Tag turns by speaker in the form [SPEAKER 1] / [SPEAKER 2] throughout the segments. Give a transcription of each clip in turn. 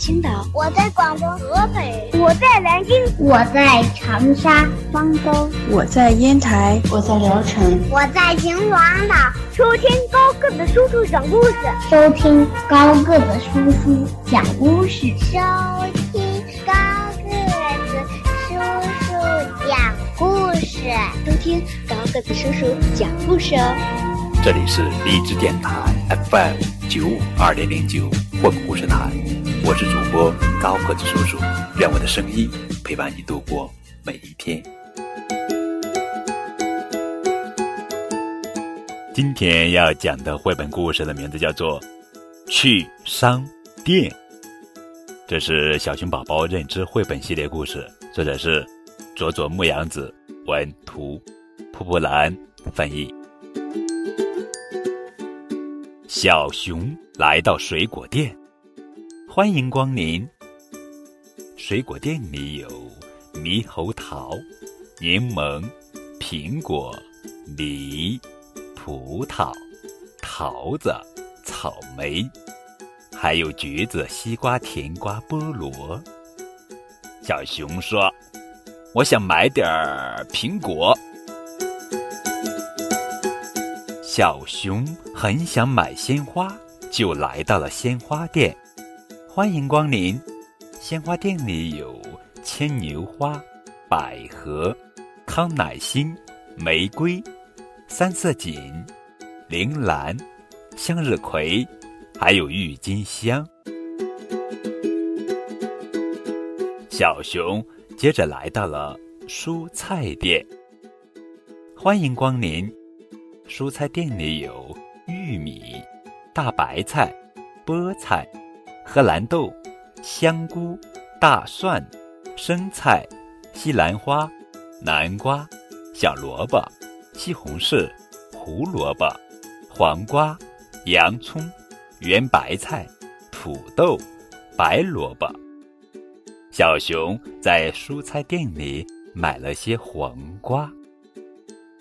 [SPEAKER 1] 青岛，
[SPEAKER 2] 我在广东河北，
[SPEAKER 3] 我在南京，
[SPEAKER 4] 我在长沙、
[SPEAKER 5] 方舟，
[SPEAKER 6] 我在烟台，
[SPEAKER 7] 我在聊城，
[SPEAKER 2] 我在秦皇岛。
[SPEAKER 3] 收听高个子叔叔讲故事，
[SPEAKER 4] 收听高个子叔叔讲故事，
[SPEAKER 2] 收听高个子叔叔讲故事，
[SPEAKER 1] 收听高个子叔叔讲故事哦。
[SPEAKER 8] 这里是荔枝电台 FM 九五二点零九绘本故事台，我是主播高个子叔叔，愿我的声音陪伴你度过每一天。今天要讲的绘本故事的名字叫做《去商店》，这是小熊宝宝认知绘本系列故事，作者是佐佐木阳子，文图，蒲蒲兰翻译。小熊来到水果店，欢迎光临。水果店里有猕猴桃、柠檬、苹果、梨、葡萄、桃子、草莓，还有橘子、西瓜、甜瓜、菠萝。小熊说：“我想买点儿苹果。”小熊很想买鲜花，就来到了鲜花店。欢迎光临！鲜花店里有牵牛花、百合、康乃馨、玫瑰、三色堇、铃兰、向日葵，还有郁金香。小熊接着来到了蔬菜店。欢迎光临！蔬菜店里有玉米、大白菜、菠菜、荷兰豆、香菇、大蒜、生菜、西兰花、南瓜、小萝卜、西红柿、胡萝卜、黄瓜、洋葱、圆白菜、土豆、白萝卜。小熊在蔬菜店里买了些黄瓜。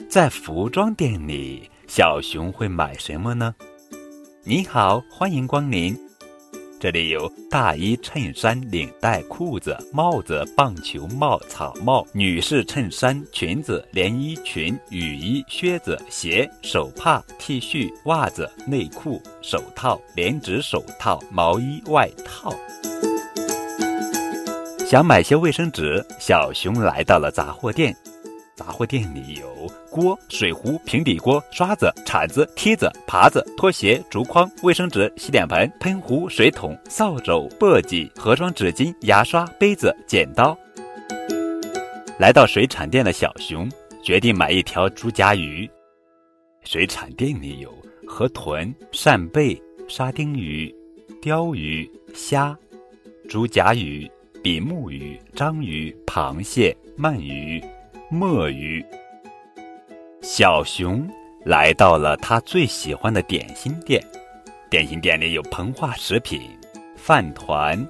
[SPEAKER 8] 在服装店里，小熊会买什么呢？你好，欢迎光临。这里有大衣、衬衫、领带、裤子、帽子、棒球帽、草帽、女士衬衫、裙子、连衣裙、雨衣、靴子、鞋、手帕、T 恤、袜子、内裤、手套、连指手套、毛衣、外套。想买些卫生纸，小熊来到了杂货店。杂货店里有锅、水壶、平底锅、刷子、铲子、梯子、耙子、拖鞋、竹筐、卫生纸、洗脸盆、喷壶、水桶、扫帚、簸箕、盒装纸巾、牙刷、杯子、剪刀。来到水产店的小熊决定买一条竹夹鱼。水产店里有河豚、扇贝、沙丁鱼、鲷鱼、虾、竹夹鱼、比目鱼、章鱼、螃蟹、鳗鱼。墨鱼。小熊来到了他最喜欢的点心店，点心店里有膨化食品、饭团、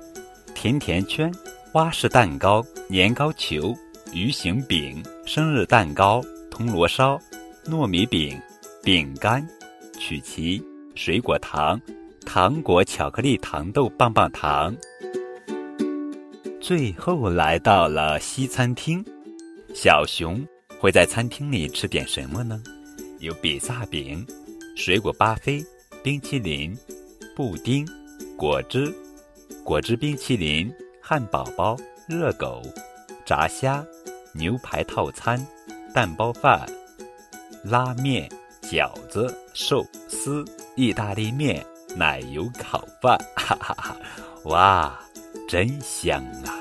[SPEAKER 8] 甜甜圈、花式蛋糕、年糕球、鱼形饼、生日蛋糕、铜锣烧、糯米饼、饼干、曲奇、水果糖、糖果、巧克力、糖豆、棒棒糖。最后来到了西餐厅。小熊会在餐厅里吃点什么呢？有比萨饼、水果巴菲、冰淇淋、布丁、果汁、果汁冰淇淋、汉堡包、热狗、炸虾、牛排套餐、蛋包饭、拉面、饺子、寿司、意大利面、奶油烤饭，哈哈哈！哇，真香啊！